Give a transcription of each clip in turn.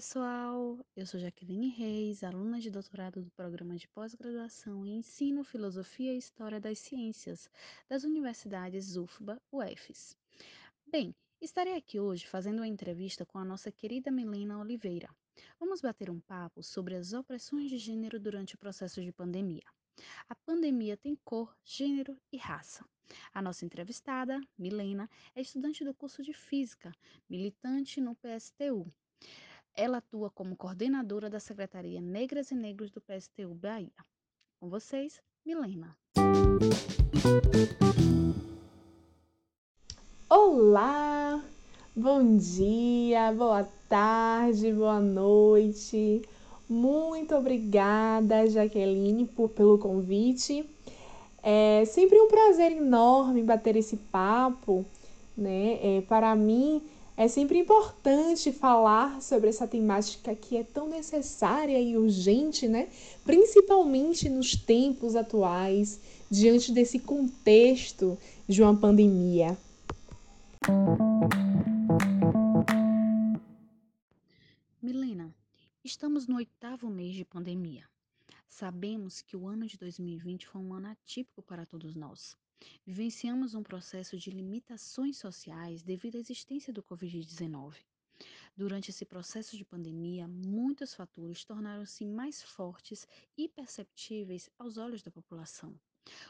pessoal, eu sou Jaqueline Reis, aluna de doutorado do programa de pós-graduação em Ensino, Filosofia e História das Ciências das Universidades UFBA, UFES. Bem, estarei aqui hoje fazendo uma entrevista com a nossa querida Milena Oliveira. Vamos bater um papo sobre as opressões de gênero durante o processo de pandemia. A pandemia tem cor, gênero e raça. A nossa entrevistada, Milena, é estudante do curso de Física, militante no PSTU, ela atua como coordenadora da Secretaria Negras e Negros do PSTU Bahia. Com vocês, Milena. Olá! Bom dia, boa tarde, boa noite. Muito obrigada, Jaqueline, por, pelo convite. É sempre um prazer enorme bater esse papo, né? É, para mim, é sempre importante falar sobre essa temática que é tão necessária e urgente, né? Principalmente nos tempos atuais, diante desse contexto de uma pandemia. Milena, estamos no oitavo mês de pandemia. Sabemos que o ano de 2020 foi um ano atípico para todos nós. Vivenciamos um processo de limitações sociais devido à existência do Covid-19. Durante esse processo de pandemia, muitos fatores tornaram-se mais fortes e perceptíveis aos olhos da população.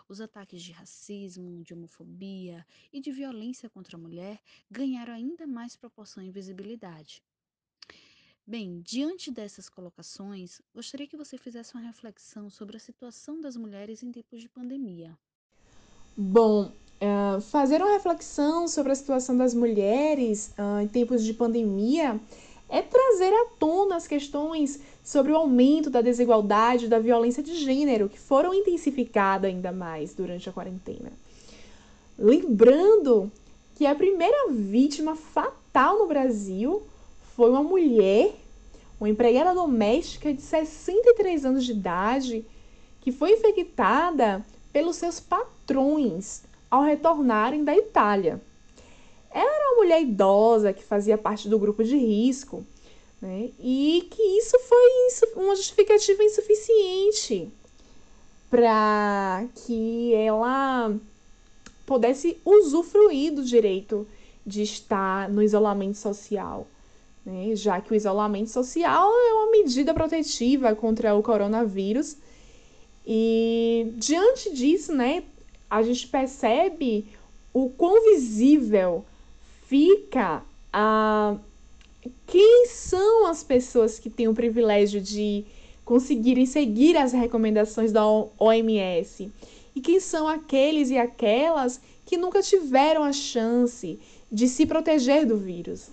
Os ataques de racismo, de homofobia e de violência contra a mulher ganharam ainda mais proporção e visibilidade. Bem, diante dessas colocações, gostaria que você fizesse uma reflexão sobre a situação das mulheres em tempos de pandemia. Bom, uh, fazer uma reflexão sobre a situação das mulheres uh, em tempos de pandemia é trazer à tona as questões sobre o aumento da desigualdade e da violência de gênero, que foram intensificadas ainda mais durante a quarentena. Lembrando que a primeira vítima fatal no Brasil foi uma mulher, uma empregada doméstica de 63 anos de idade, que foi infectada pelos seus patrões ao retornarem da Itália. Ela era uma mulher idosa que fazia parte do grupo de risco, né? e que isso foi uma justificativa insuficiente para que ela pudesse usufruir do direito de estar no isolamento social, né? já que o isolamento social é uma medida protetiva contra o coronavírus e diante disso, né, a gente percebe o quão visível fica a quem são as pessoas que têm o privilégio de conseguirem seguir as recomendações da OMS e quem são aqueles e aquelas que nunca tiveram a chance de se proteger do vírus.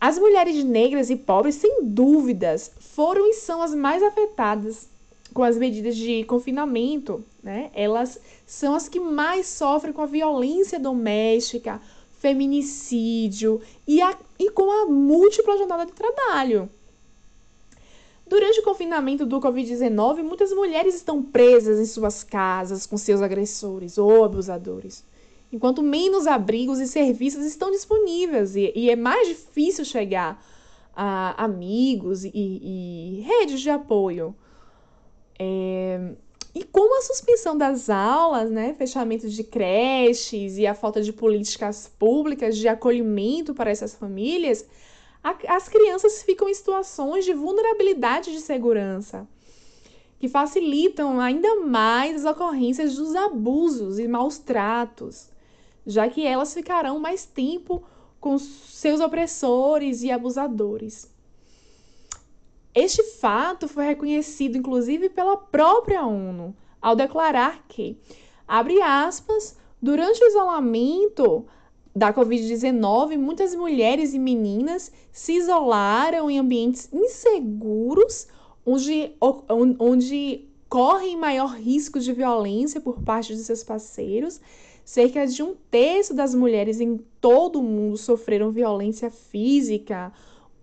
As mulheres negras e pobres, sem dúvidas, foram e são as mais afetadas com as medidas de confinamento, né? Elas são as que mais sofrem com a violência doméstica, feminicídio e, a, e com a múltipla jornada de trabalho. Durante o confinamento do Covid-19, muitas mulheres estão presas em suas casas com seus agressores ou abusadores, enquanto menos abrigos e serviços estão disponíveis e, e é mais difícil chegar a amigos e, e redes de apoio. É, e com a suspensão das aulas, né, fechamento de creches e a falta de políticas públicas de acolhimento para essas famílias, a, as crianças ficam em situações de vulnerabilidade de segurança, que facilitam ainda mais as ocorrências dos abusos e maus tratos, já que elas ficarão mais tempo com seus opressores e abusadores. Este fato foi reconhecido inclusive pela própria ONU, ao declarar que, abre aspas, durante o isolamento da Covid-19, muitas mulheres e meninas se isolaram em ambientes inseguros, onde, onde correm maior risco de violência por parte de seus parceiros. Cerca de um terço das mulheres em todo o mundo sofreram violência física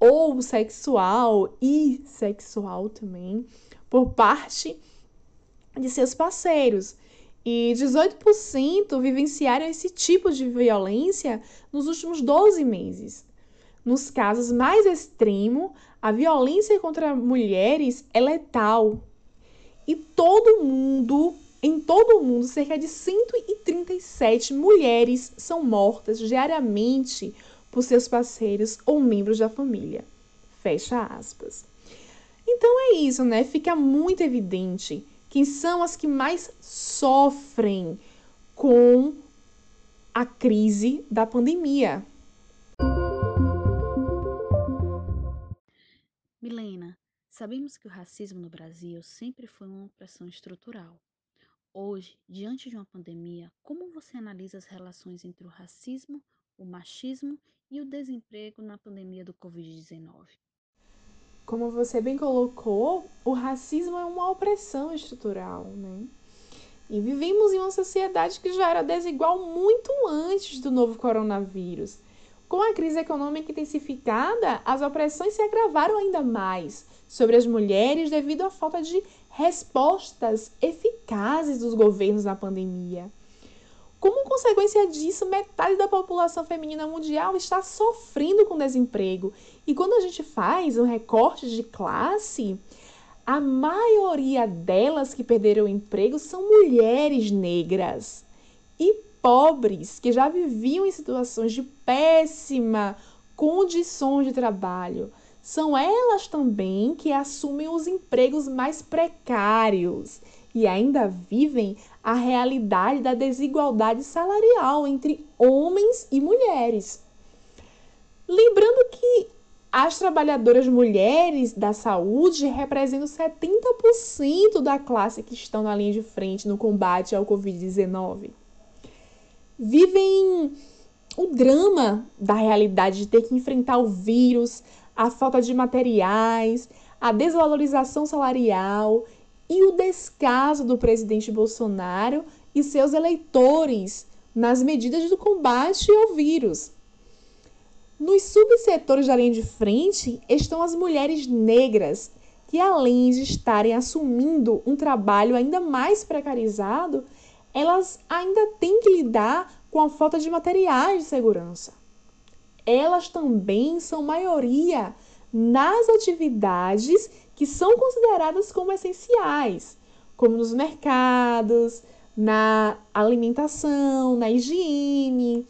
ou sexual e sexual também por parte de seus parceiros. E 18% vivenciaram esse tipo de violência nos últimos 12 meses. nos casos mais extremos, a violência contra mulheres é letal. E todo mundo, em todo o mundo, cerca de 137 mulheres são mortas diariamente por seus parceiros ou membros da família. Fecha aspas. Então é isso, né? Fica muito evidente quem são as que mais sofrem com a crise da pandemia. Milena, sabemos que o racismo no Brasil sempre foi uma opressão estrutural. Hoje, diante de uma pandemia, como você analisa as relações entre o racismo, o machismo e o desemprego na pandemia do Covid-19? Como você bem colocou, o racismo é uma opressão estrutural, né? E vivemos em uma sociedade que já era desigual muito antes do novo coronavírus. Com a crise econômica intensificada, as opressões se agravaram ainda mais sobre as mulheres devido à falta de respostas eficazes dos governos na pandemia. Como consequência disso, metade da população feminina mundial está sofrendo com desemprego. E quando a gente faz um recorte de classe, a maioria delas que perderam o emprego são mulheres negras e pobres que já viviam em situações de péssima condições de trabalho. São elas também que assumem os empregos mais precários e ainda vivem a realidade da desigualdade salarial entre homens e mulheres. Lembrando que as trabalhadoras mulheres da saúde representam 70% da classe que estão na linha de frente no combate ao Covid-19. Vivem o drama da realidade de ter que enfrentar o vírus, a falta de materiais, a desvalorização salarial e o descaso do presidente Bolsonaro e seus eleitores nas medidas do combate ao vírus. Nos subsetores da linha de frente estão as mulheres negras, que além de estarem assumindo um trabalho ainda mais precarizado, elas ainda têm que lidar com a falta de materiais de segurança. Elas também são maioria nas atividades que são consideradas como essenciais, como nos mercados, na alimentação, na higiene.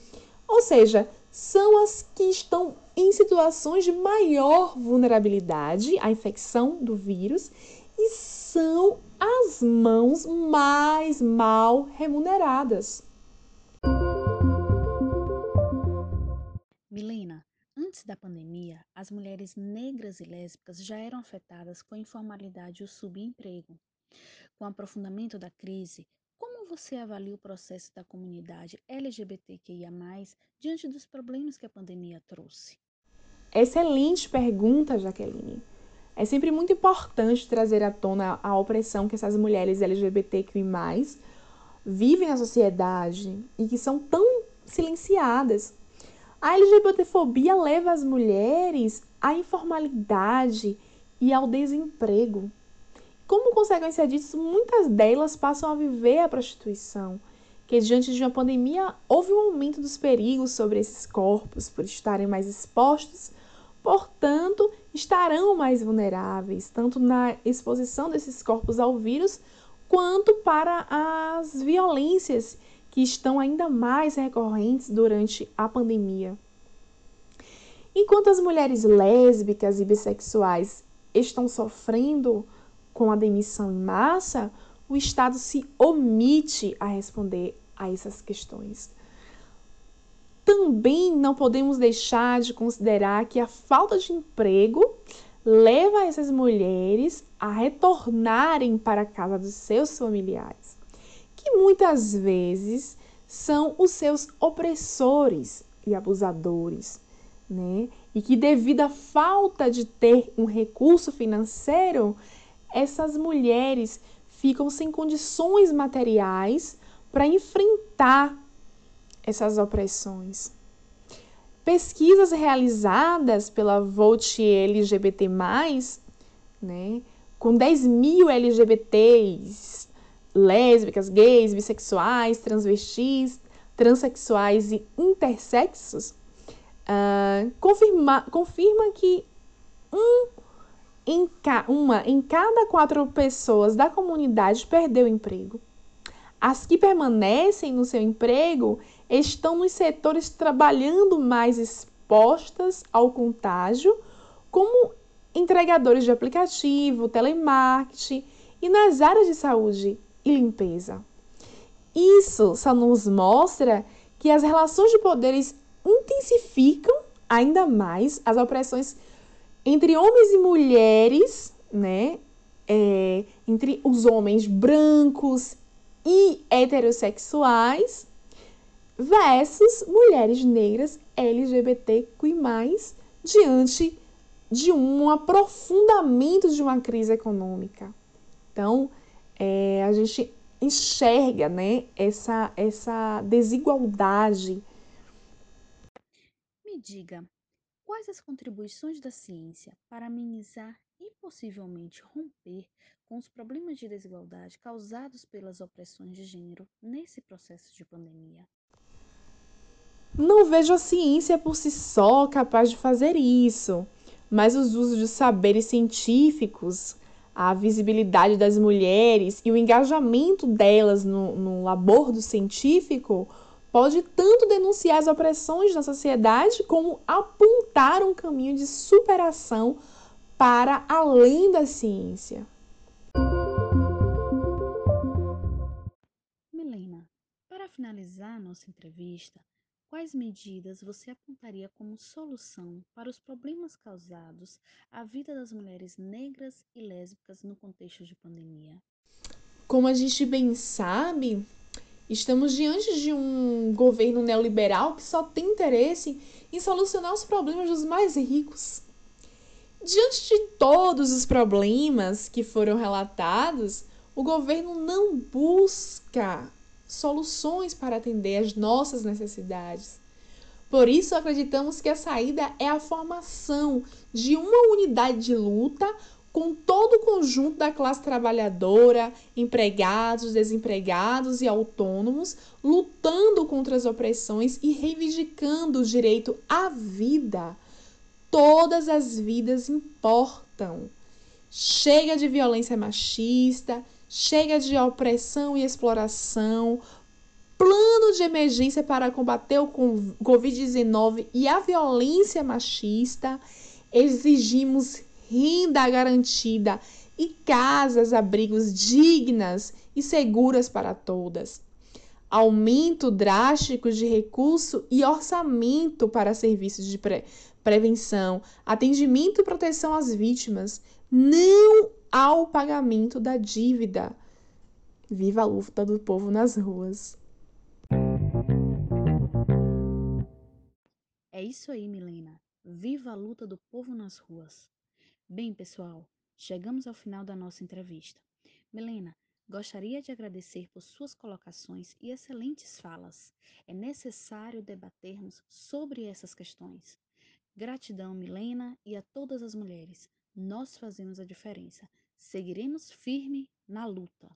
Ou seja, são as que estão em situações de maior vulnerabilidade à infecção do vírus e são as mãos mais mal remuneradas. Milena, Antes da pandemia, as mulheres negras e lésbicas já eram afetadas com a informalidade e o subemprego. Com o aprofundamento da crise, como você avalia o processo da comunidade LGBTQIA, diante dos problemas que a pandemia trouxe? Excelente pergunta, Jaqueline. É sempre muito importante trazer à tona a opressão que essas mulheres LGBTQI, vivem na sociedade e que são tão silenciadas a LGBTfobia leva as mulheres à informalidade e ao desemprego. Como consequência disso, muitas delas passam a viver a prostituição, que diante de uma pandemia houve um aumento dos perigos sobre esses corpos por estarem mais expostos, portanto, estarão mais vulneráveis, tanto na exposição desses corpos ao vírus, quanto para as violências que estão ainda mais recorrentes durante a pandemia. Enquanto as mulheres lésbicas e bissexuais estão sofrendo com a demissão em massa, o Estado se omite a responder a essas questões. Também não podemos deixar de considerar que a falta de emprego leva essas mulheres a retornarem para a casa dos seus familiares que muitas vezes são os seus opressores e abusadores, né? E que devido à falta de ter um recurso financeiro, essas mulheres ficam sem condições materiais para enfrentar essas opressões. Pesquisas realizadas pela Volt LGBT+, né, com 10 mil LGBTs lésbicas, gays, bissexuais, transvestis, transexuais e intersexos, uh, confirma, confirma que um em ca, uma em cada quatro pessoas da comunidade perdeu emprego. As que permanecem no seu emprego estão nos setores trabalhando mais expostas ao contágio, como entregadores de aplicativo, telemarketing e nas áreas de saúde e limpeza. Isso só nos mostra que as relações de poderes intensificam ainda mais as opressões entre homens e mulheres, né? É, entre os homens brancos e heterossexuais versus mulheres negras LGBTQI+, diante de um aprofundamento de uma crise econômica. Então, é, a gente enxerga né, essa, essa desigualdade. Me diga, quais as contribuições da ciência para amenizar e possivelmente romper com os problemas de desigualdade causados pelas opressões de gênero nesse processo de pandemia? Não vejo a ciência por si só capaz de fazer isso, mas os usos de saberes científicos a visibilidade das mulheres e o engajamento delas no, no labor do científico pode tanto denunciar as opressões na sociedade como apontar um caminho de superação para além da ciência. Milena, para finalizar nossa entrevista, Quais medidas você apontaria como solução para os problemas causados à vida das mulheres negras e lésbicas no contexto de pandemia? Como a gente bem sabe, estamos diante de um governo neoliberal que só tem interesse em solucionar os problemas dos mais ricos. Diante de todos os problemas que foram relatados, o governo não busca soluções para atender às nossas necessidades. Por isso, acreditamos que a saída é a formação de uma unidade de luta com todo o conjunto da classe trabalhadora, empregados, desempregados e autônomos, lutando contra as opressões e reivindicando o direito à vida. Todas as vidas importam. Chega de violência machista, chega de opressão e exploração, plano de emergência para combater o Covid-19 e a violência machista, exigimos renda garantida e casas, abrigos dignas e seguras para todas. Aumento drástico de recurso e orçamento para serviços de pre prevenção, atendimento e proteção às vítimas. Não ao pagamento da dívida. Viva a luta do povo nas ruas. É isso aí, Milena. Viva a luta do povo nas ruas. Bem, pessoal, chegamos ao final da nossa entrevista. Milena, gostaria de agradecer por suas colocações e excelentes falas. É necessário debatermos sobre essas questões. Gratidão, Milena, e a todas as mulheres. Nós fazemos a diferença. Seguiremos firme na luta.